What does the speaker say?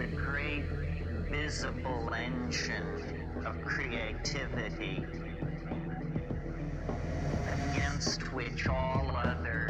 the great visible engine of creativity against which all others.